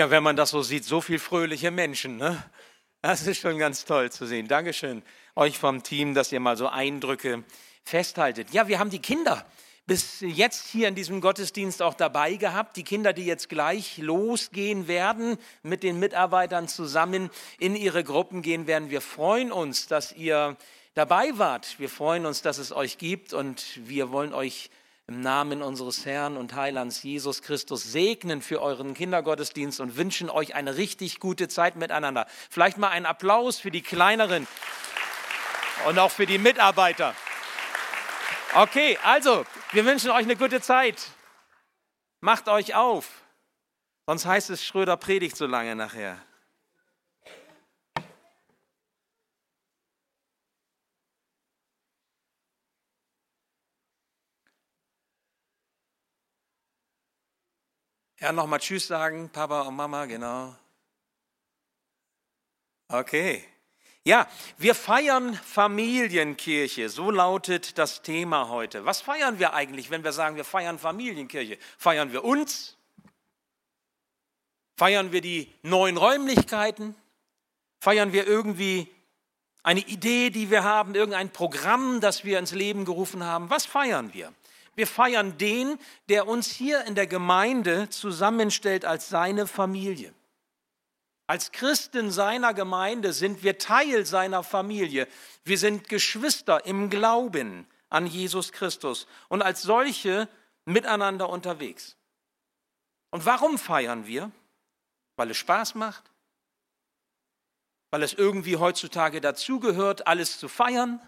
Ja, wenn man das so sieht, so viele fröhliche Menschen, ne? Das ist schon ganz toll zu sehen. Dankeschön euch vom Team, dass ihr mal so Eindrücke festhaltet. Ja, wir haben die Kinder bis jetzt hier in diesem Gottesdienst auch dabei gehabt. Die Kinder, die jetzt gleich losgehen werden, mit den Mitarbeitern zusammen in ihre Gruppen gehen werden. Wir freuen uns, dass ihr dabei wart. Wir freuen uns, dass es euch gibt und wir wollen euch im Namen unseres Herrn und Heilands Jesus Christus segnen für euren Kindergottesdienst und wünschen euch eine richtig gute Zeit miteinander. Vielleicht mal einen Applaus für die kleineren und auch für die Mitarbeiter. Okay, also, wir wünschen euch eine gute Zeit. Macht euch auf. Sonst heißt es, Schröder predigt so lange nachher. Ja, nochmal Tschüss sagen, Papa und Mama, genau. Okay. Ja, wir feiern Familienkirche, so lautet das Thema heute. Was feiern wir eigentlich, wenn wir sagen, wir feiern Familienkirche? Feiern wir uns? Feiern wir die neuen Räumlichkeiten? Feiern wir irgendwie eine Idee, die wir haben, irgendein Programm, das wir ins Leben gerufen haben? Was feiern wir? Wir feiern den, der uns hier in der Gemeinde zusammenstellt als seine Familie. Als Christen seiner Gemeinde sind wir Teil seiner Familie. Wir sind Geschwister im Glauben an Jesus Christus und als solche miteinander unterwegs. Und warum feiern wir? Weil es Spaß macht? Weil es irgendwie heutzutage dazugehört, alles zu feiern?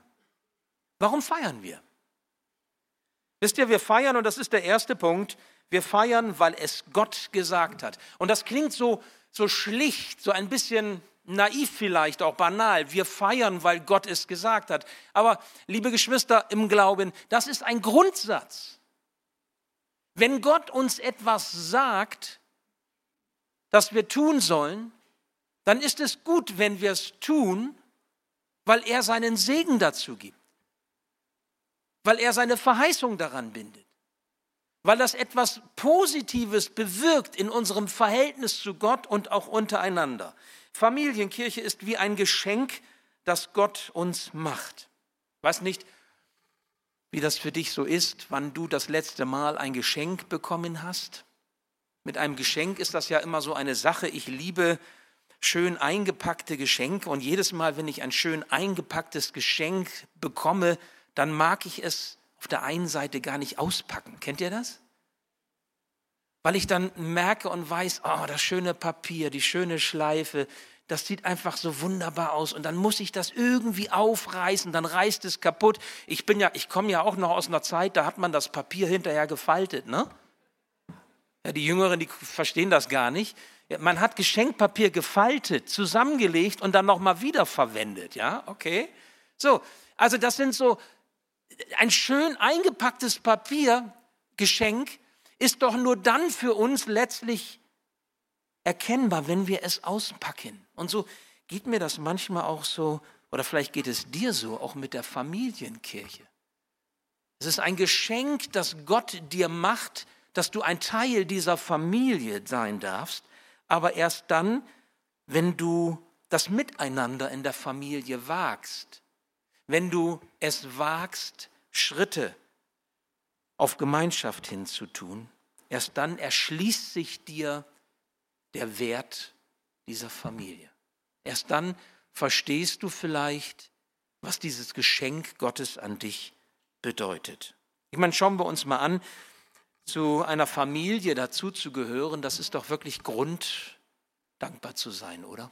Warum feiern wir? Wisst ihr, wir feiern, und das ist der erste Punkt, wir feiern, weil es Gott gesagt hat. Und das klingt so so schlicht, so ein bisschen naiv vielleicht, auch banal. Wir feiern, weil Gott es gesagt hat. Aber, liebe Geschwister im Glauben, das ist ein Grundsatz. Wenn Gott uns etwas sagt, das wir tun sollen, dann ist es gut, wenn wir es tun, weil er seinen Segen dazu gibt, weil er seine Verheißung daran bindet weil das etwas Positives bewirkt in unserem Verhältnis zu Gott und auch untereinander. Familienkirche ist wie ein Geschenk, das Gott uns macht. Ich weiß nicht, wie das für dich so ist, wann du das letzte Mal ein Geschenk bekommen hast. Mit einem Geschenk ist das ja immer so eine Sache. Ich liebe schön eingepackte Geschenke und jedes Mal, wenn ich ein schön eingepacktes Geschenk bekomme, dann mag ich es auf der einen Seite gar nicht auspacken. Kennt ihr das? Weil ich dann merke und weiß, oh, das schöne Papier, die schöne Schleife, das sieht einfach so wunderbar aus und dann muss ich das irgendwie aufreißen, dann reißt es kaputt. Ich bin ja, ich komme ja auch noch aus einer Zeit, da hat man das Papier hinterher gefaltet, ne? Ja, die Jüngeren, die verstehen das gar nicht. Man hat Geschenkpapier gefaltet, zusammengelegt und dann nochmal wiederverwendet, ja? Okay? So, also das sind so ein schön eingepacktes Papiergeschenk ist doch nur dann für uns letztlich erkennbar, wenn wir es auspacken. Und so geht mir das manchmal auch so, oder vielleicht geht es dir so, auch mit der Familienkirche. Es ist ein Geschenk, das Gott dir macht, dass du ein Teil dieser Familie sein darfst, aber erst dann, wenn du das Miteinander in der Familie wagst wenn du es wagst, Schritte auf Gemeinschaft hinzutun, erst dann erschließt sich dir der Wert dieser Familie. Erst dann verstehst du vielleicht, was dieses Geschenk Gottes an dich bedeutet. Ich meine, schauen wir uns mal an, zu einer Familie dazu zu gehören, das ist doch wirklich Grund, dankbar zu sein, oder?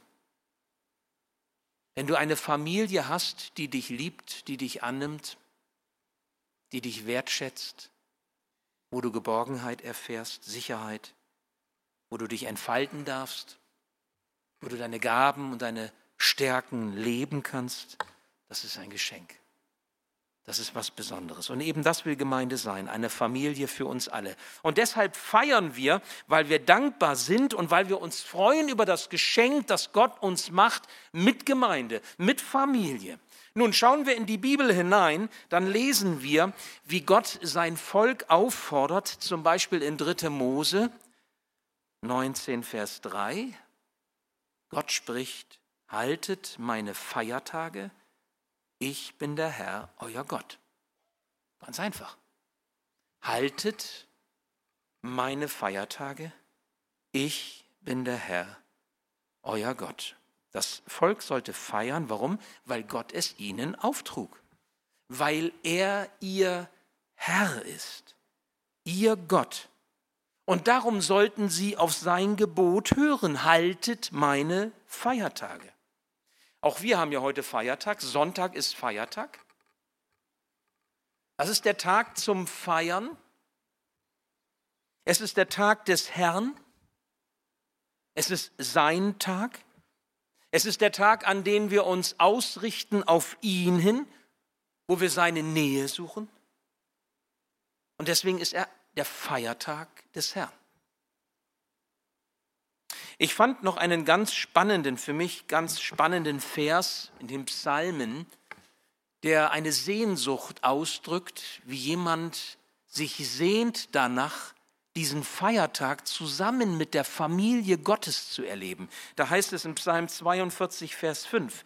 Wenn du eine Familie hast, die dich liebt, die dich annimmt, die dich wertschätzt, wo du Geborgenheit erfährst, Sicherheit, wo du dich entfalten darfst, wo du deine Gaben und deine Stärken leben kannst, das ist ein Geschenk. Das ist was Besonderes. Und eben das will Gemeinde sein, eine Familie für uns alle. Und deshalb feiern wir, weil wir dankbar sind und weil wir uns freuen über das Geschenk, das Gott uns macht, mit Gemeinde, mit Familie. Nun schauen wir in die Bibel hinein, dann lesen wir, wie Gott sein Volk auffordert, zum Beispiel in 3. Mose, 19, Vers 3. Gott spricht, haltet meine Feiertage, ich bin der Herr, euer Gott. Ganz einfach. Haltet meine Feiertage, ich bin der Herr, euer Gott. Das Volk sollte feiern. Warum? Weil Gott es ihnen auftrug. Weil er ihr Herr ist, ihr Gott. Und darum sollten sie auf sein Gebot hören. Haltet meine Feiertage. Auch wir haben ja heute Feiertag. Sonntag ist Feiertag. Das ist der Tag zum Feiern. Es ist der Tag des Herrn. Es ist sein Tag. Es ist der Tag, an dem wir uns ausrichten auf ihn hin, wo wir seine Nähe suchen. Und deswegen ist er der Feiertag des Herrn. Ich fand noch einen ganz spannenden, für mich ganz spannenden Vers in den Psalmen, der eine Sehnsucht ausdrückt, wie jemand sich sehnt danach, diesen Feiertag zusammen mit der Familie Gottes zu erleben. Da heißt es im Psalm 42, Vers 5,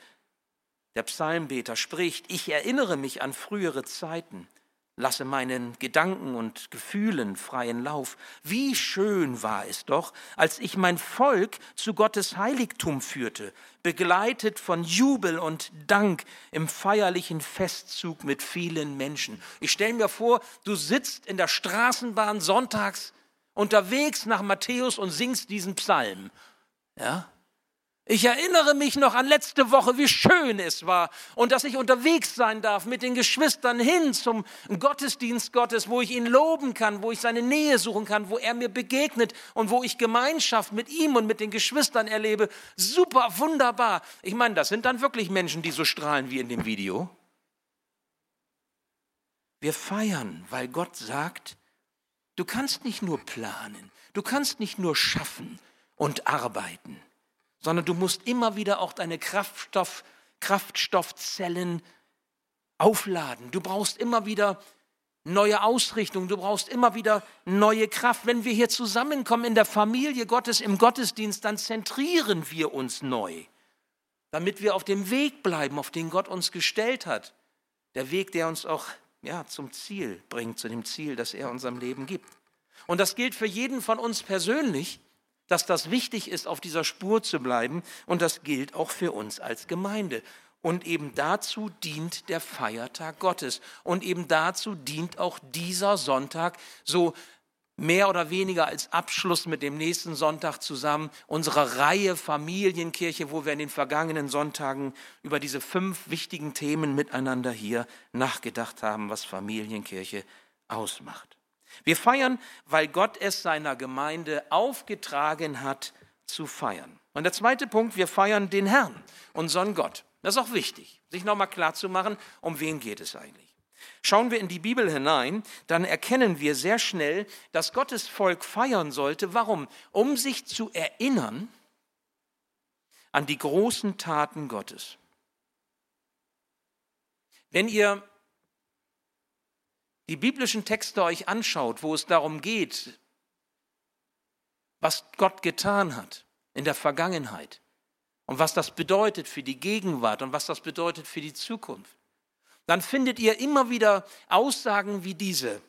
der Psalmbeter spricht, ich erinnere mich an frühere Zeiten, lasse meinen Gedanken und Gefühlen freien Lauf. Wie schön war es doch, als ich mein Volk zu Gottes Heiligtum führte, begleitet von Jubel und Dank im feierlichen Festzug mit vielen Menschen. Ich stelle mir vor, du sitzt in der Straßenbahn sonntags unterwegs nach Matthäus und singst diesen Psalm. Ja? Ich erinnere mich noch an letzte Woche, wie schön es war und dass ich unterwegs sein darf mit den Geschwistern hin zum Gottesdienst Gottes, wo ich ihn loben kann, wo ich seine Nähe suchen kann, wo er mir begegnet und wo ich Gemeinschaft mit ihm und mit den Geschwistern erlebe. Super, wunderbar. Ich meine, das sind dann wirklich Menschen, die so strahlen wie in dem Video. Wir feiern, weil Gott sagt, du kannst nicht nur planen, du kannst nicht nur schaffen und arbeiten sondern du musst immer wieder auch deine Kraftstoff, Kraftstoffzellen aufladen. Du brauchst immer wieder neue Ausrichtung, du brauchst immer wieder neue Kraft. Wenn wir hier zusammenkommen in der Familie Gottes, im Gottesdienst, dann zentrieren wir uns neu, damit wir auf dem Weg bleiben, auf den Gott uns gestellt hat. Der Weg, der uns auch ja, zum Ziel bringt, zu dem Ziel, das er unserem Leben gibt. Und das gilt für jeden von uns persönlich, dass das wichtig ist, auf dieser Spur zu bleiben und das gilt auch für uns als Gemeinde. Und eben dazu dient der Feiertag Gottes. Und eben dazu dient auch dieser Sonntag so mehr oder weniger als Abschluss mit dem nächsten Sonntag zusammen unserer Reihe Familienkirche, wo wir in den vergangenen Sonntagen über diese fünf wichtigen Themen miteinander hier nachgedacht haben, was Familienkirche ausmacht. Wir feiern, weil Gott es seiner Gemeinde aufgetragen hat zu feiern. Und der zweite Punkt, wir feiern den Herrn, unseren Gott. Das ist auch wichtig, sich nochmal klar zu machen, um wen geht es eigentlich. Schauen wir in die Bibel hinein, dann erkennen wir sehr schnell, dass Gottes Volk feiern sollte. Warum? Um sich zu erinnern an die großen Taten Gottes. Wenn ihr die biblischen Texte euch anschaut, wo es darum geht, was Gott getan hat in der Vergangenheit und was das bedeutet für die Gegenwart und was das bedeutet für die Zukunft, dann findet ihr immer wieder Aussagen wie diese.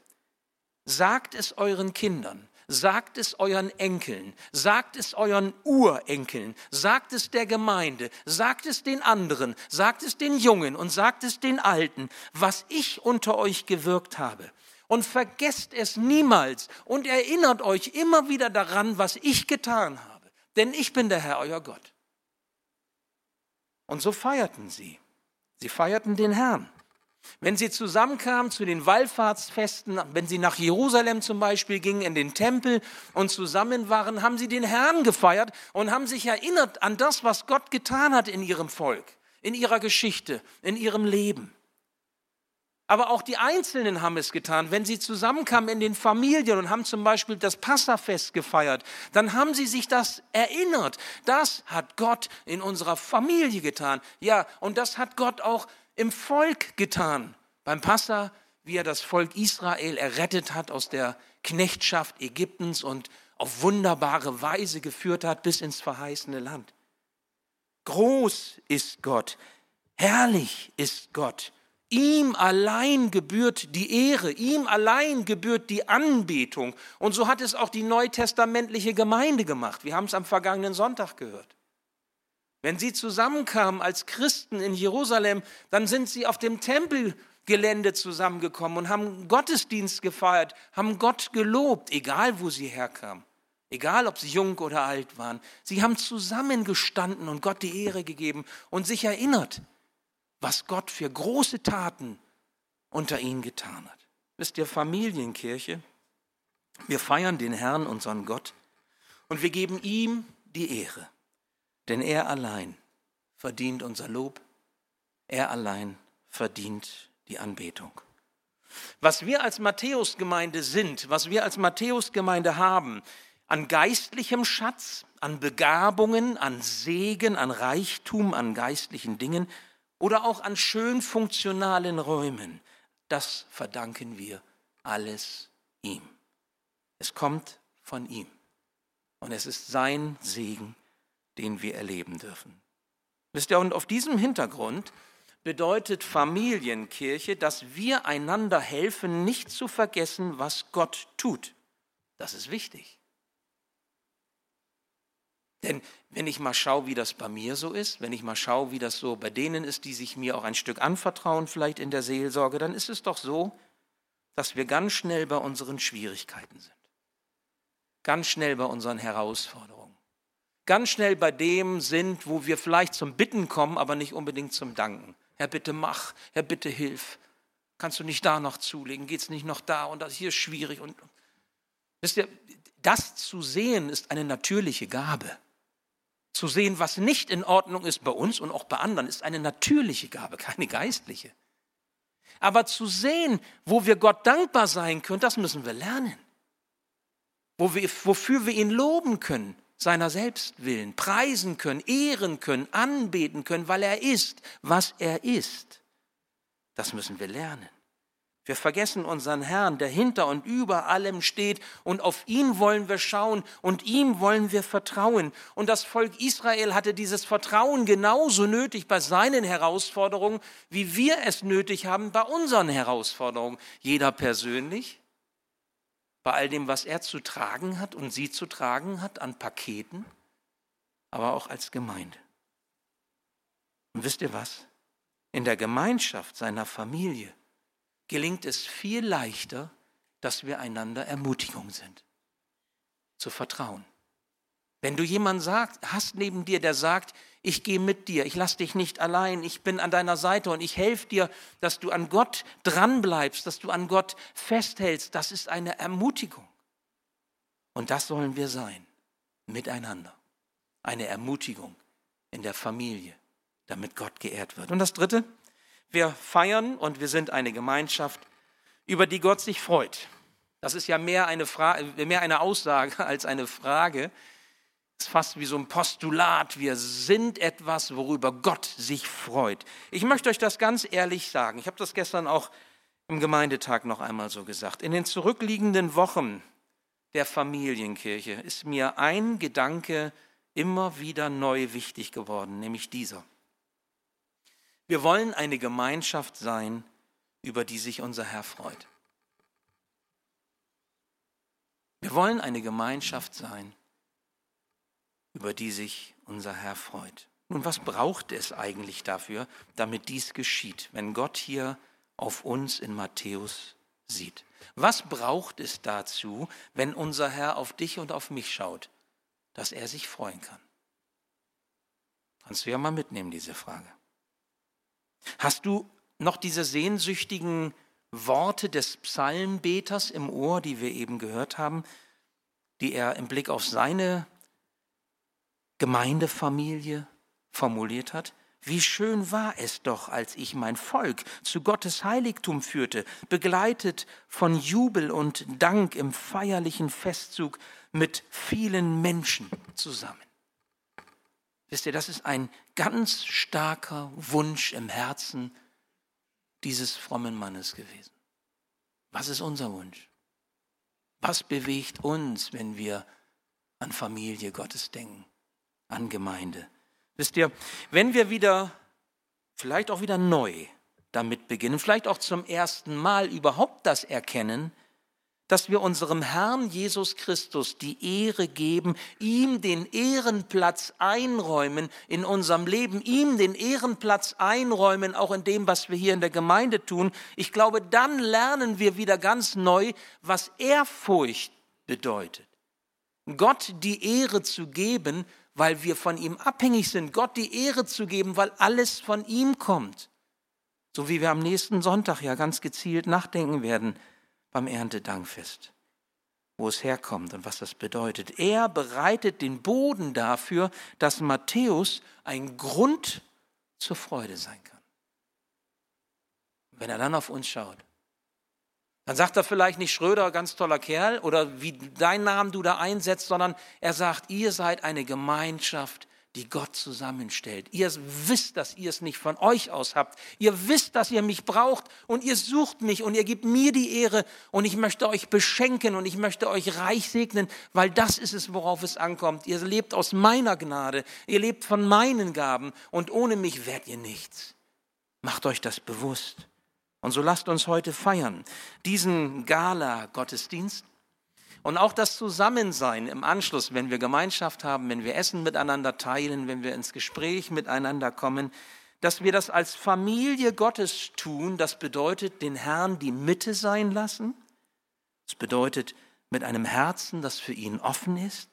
Sagt es euren Kindern, Sagt es euren Enkeln, sagt es euren Urenkeln, sagt es der Gemeinde, sagt es den anderen, sagt es den Jungen und sagt es den Alten, was ich unter euch gewirkt habe. Und vergesst es niemals und erinnert euch immer wieder daran, was ich getan habe. Denn ich bin der Herr, euer Gott. Und so feierten sie. Sie feierten den Herrn. Wenn sie zusammenkamen zu den Wallfahrtsfesten, wenn sie nach Jerusalem zum Beispiel gingen, in den Tempel und zusammen waren, haben sie den Herrn gefeiert und haben sich erinnert an das, was Gott getan hat in ihrem Volk, in ihrer Geschichte, in ihrem Leben. Aber auch die Einzelnen haben es getan. Wenn sie zusammenkamen in den Familien und haben zum Beispiel das Passafest gefeiert, dann haben sie sich das erinnert. Das hat Gott in unserer Familie getan. Ja, und das hat Gott auch im Volk getan. Beim Passa, wie er das Volk Israel errettet hat aus der Knechtschaft Ägyptens und auf wunderbare Weise geführt hat bis ins verheißene Land. Groß ist Gott, herrlich ist Gott. Ihm allein gebührt die Ehre, ihm allein gebührt die Anbetung. Und so hat es auch die neutestamentliche Gemeinde gemacht. Wir haben es am vergangenen Sonntag gehört. Wenn sie zusammenkamen als Christen in Jerusalem, dann sind sie auf dem Tempelgelände zusammengekommen und haben Gottesdienst gefeiert, haben Gott gelobt, egal wo sie herkamen, egal ob sie jung oder alt waren. Sie haben zusammengestanden und Gott die Ehre gegeben und sich erinnert, was Gott für große Taten unter ihnen getan hat. Wisst ihr, Familienkirche, wir feiern den Herrn, unseren Gott, und wir geben ihm die Ehre. Denn er allein verdient unser Lob, er allein verdient die Anbetung. Was wir als Matthäusgemeinde sind, was wir als Matthäusgemeinde haben, an geistlichem Schatz, an Begabungen, an Segen, an Reichtum, an geistlichen Dingen oder auch an schön funktionalen Räumen, das verdanken wir alles ihm. Es kommt von ihm und es ist sein Segen den wir erleben dürfen. Wisst ihr, und auf diesem Hintergrund bedeutet Familienkirche, dass wir einander helfen, nicht zu vergessen, was Gott tut. Das ist wichtig. Denn wenn ich mal schaue, wie das bei mir so ist, wenn ich mal schaue, wie das so bei denen ist, die sich mir auch ein Stück anvertrauen, vielleicht in der Seelsorge, dann ist es doch so, dass wir ganz schnell bei unseren Schwierigkeiten sind. Ganz schnell bei unseren Herausforderungen ganz schnell bei dem sind, wo wir vielleicht zum Bitten kommen, aber nicht unbedingt zum Danken. Herr, bitte mach, Herr, bitte hilf. Kannst du nicht da noch zulegen? Geht es nicht noch da? Und das hier ist schwierig. Und wisst ihr, das zu sehen ist eine natürliche Gabe. Zu sehen, was nicht in Ordnung ist bei uns und auch bei anderen, ist eine natürliche Gabe, keine geistliche. Aber zu sehen, wo wir Gott dankbar sein können, das müssen wir lernen. Wo wir, wofür wir ihn loben können, seiner selbst willen preisen können, ehren können, anbeten können, weil er ist, was er ist. Das müssen wir lernen. Wir vergessen unseren Herrn, der hinter und über allem steht, und auf ihn wollen wir schauen und ihm wollen wir vertrauen. Und das Volk Israel hatte dieses Vertrauen genauso nötig bei seinen Herausforderungen, wie wir es nötig haben bei unseren Herausforderungen. Jeder persönlich, bei all dem, was er zu tragen hat und sie zu tragen hat an Paketen, aber auch als Gemeinde. Und wisst ihr was? In der Gemeinschaft seiner Familie gelingt es viel leichter, dass wir einander Ermutigung sind, zu vertrauen. Wenn du jemanden sagt, hast neben dir, der sagt, ich gehe mit dir, ich lasse dich nicht allein, ich bin an deiner Seite und ich helfe dir, dass du an Gott dranbleibst, dass du an Gott festhältst. Das ist eine Ermutigung. Und das sollen wir sein, miteinander. Eine Ermutigung in der Familie, damit Gott geehrt wird. Und das Dritte, wir feiern und wir sind eine Gemeinschaft, über die Gott sich freut. Das ist ja mehr eine, Frage, mehr eine Aussage als eine Frage. Ist fast wie so ein Postulat. Wir sind etwas, worüber Gott sich freut. Ich möchte euch das ganz ehrlich sagen. Ich habe das gestern auch im Gemeindetag noch einmal so gesagt. In den zurückliegenden Wochen der Familienkirche ist mir ein Gedanke immer wieder neu wichtig geworden, nämlich dieser. Wir wollen eine Gemeinschaft sein, über die sich unser Herr freut. Wir wollen eine Gemeinschaft sein, über die sich unser Herr freut. Nun, was braucht es eigentlich dafür, damit dies geschieht, wenn Gott hier auf uns in Matthäus sieht? Was braucht es dazu, wenn unser Herr auf dich und auf mich schaut, dass er sich freuen kann? Kannst du ja mal mitnehmen, diese Frage. Hast du noch diese sehnsüchtigen Worte des Psalmbeters im Ohr, die wir eben gehört haben, die er im Blick auf seine Gemeindefamilie formuliert hat? Wie schön war es doch, als ich mein Volk zu Gottes Heiligtum führte, begleitet von Jubel und Dank im feierlichen Festzug mit vielen Menschen zusammen. Wisst ihr, das ist ein ganz starker Wunsch im Herzen dieses frommen Mannes gewesen. Was ist unser Wunsch? Was bewegt uns, wenn wir an Familie Gottes denken, an Gemeinde. Wisst ihr, wenn wir wieder, vielleicht auch wieder neu damit beginnen, vielleicht auch zum ersten Mal überhaupt das erkennen, dass wir unserem Herrn Jesus Christus die Ehre geben, ihm den Ehrenplatz einräumen in unserem Leben, ihm den Ehrenplatz einräumen, auch in dem, was wir hier in der Gemeinde tun. Ich glaube, dann lernen wir wieder ganz neu, was Ehrfurcht bedeutet. Gott die Ehre zu geben, weil wir von ihm abhängig sind, Gott die Ehre zu geben, weil alles von ihm kommt. So wie wir am nächsten Sonntag ja ganz gezielt nachdenken werden beim Erntedankfest, wo es herkommt und was das bedeutet. Er bereitet den Boden dafür, dass Matthäus ein Grund zur Freude sein kann. Wenn er dann auf uns schaut, dann sagt er vielleicht nicht Schröder, ganz toller Kerl, oder wie dein Namen du da einsetzt, sondern er sagt, ihr seid eine Gemeinschaft, die Gott zusammenstellt. Ihr wisst, dass ihr es nicht von euch aus habt. Ihr wisst, dass ihr mich braucht und ihr sucht mich und ihr gebt mir die Ehre und ich möchte euch beschenken und ich möchte euch reich segnen, weil das ist es, worauf es ankommt. Ihr lebt aus meiner Gnade, ihr lebt von meinen Gaben und ohne mich werdet ihr nichts. Macht euch das bewusst. Und so lasst uns heute feiern, diesen Gala-Gottesdienst und auch das Zusammensein im Anschluss, wenn wir Gemeinschaft haben, wenn wir Essen miteinander teilen, wenn wir ins Gespräch miteinander kommen, dass wir das als Familie Gottes tun, das bedeutet, den Herrn die Mitte sein lassen. Das bedeutet, mit einem Herzen, das für ihn offen ist,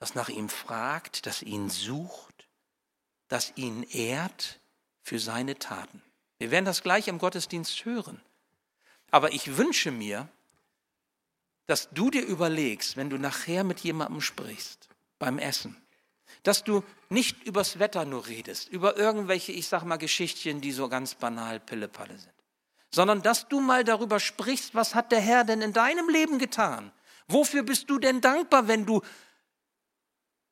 das nach ihm fragt, das ihn sucht, das ihn ehrt für seine Taten. Wir werden das gleich im Gottesdienst hören. Aber ich wünsche mir, dass du dir überlegst, wenn du nachher mit jemandem sprichst, beim Essen, dass du nicht übers Wetter nur redest, über irgendwelche, ich sag mal, Geschichtchen, die so ganz banal Pillepalle sind, sondern dass du mal darüber sprichst, was hat der Herr denn in deinem Leben getan? Wofür bist du denn dankbar, wenn du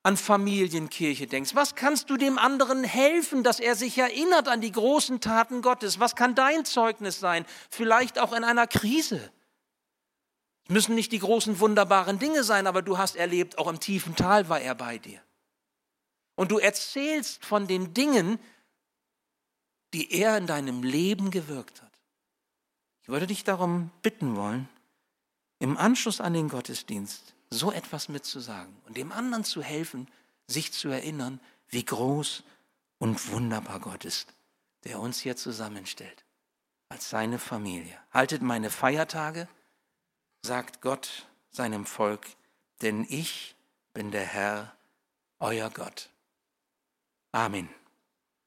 an Familienkirche denkst? Was kannst du dem anderen helfen, dass er sich erinnert an die großen Taten Gottes? Was kann dein Zeugnis sein? Vielleicht auch in einer Krise. Es müssen nicht die großen, wunderbaren Dinge sein, aber du hast erlebt, auch im tiefen Tal war er bei dir. Und du erzählst von den Dingen, die er in deinem Leben gewirkt hat. Ich würde dich darum bitten wollen, im Anschluss an den Gottesdienst so etwas mitzusagen und dem anderen zu helfen, sich zu erinnern, wie groß und wunderbar Gott ist, der uns hier zusammenstellt, als seine Familie. Haltet meine Feiertage sagt Gott seinem Volk, denn ich bin der Herr, euer Gott. Amen.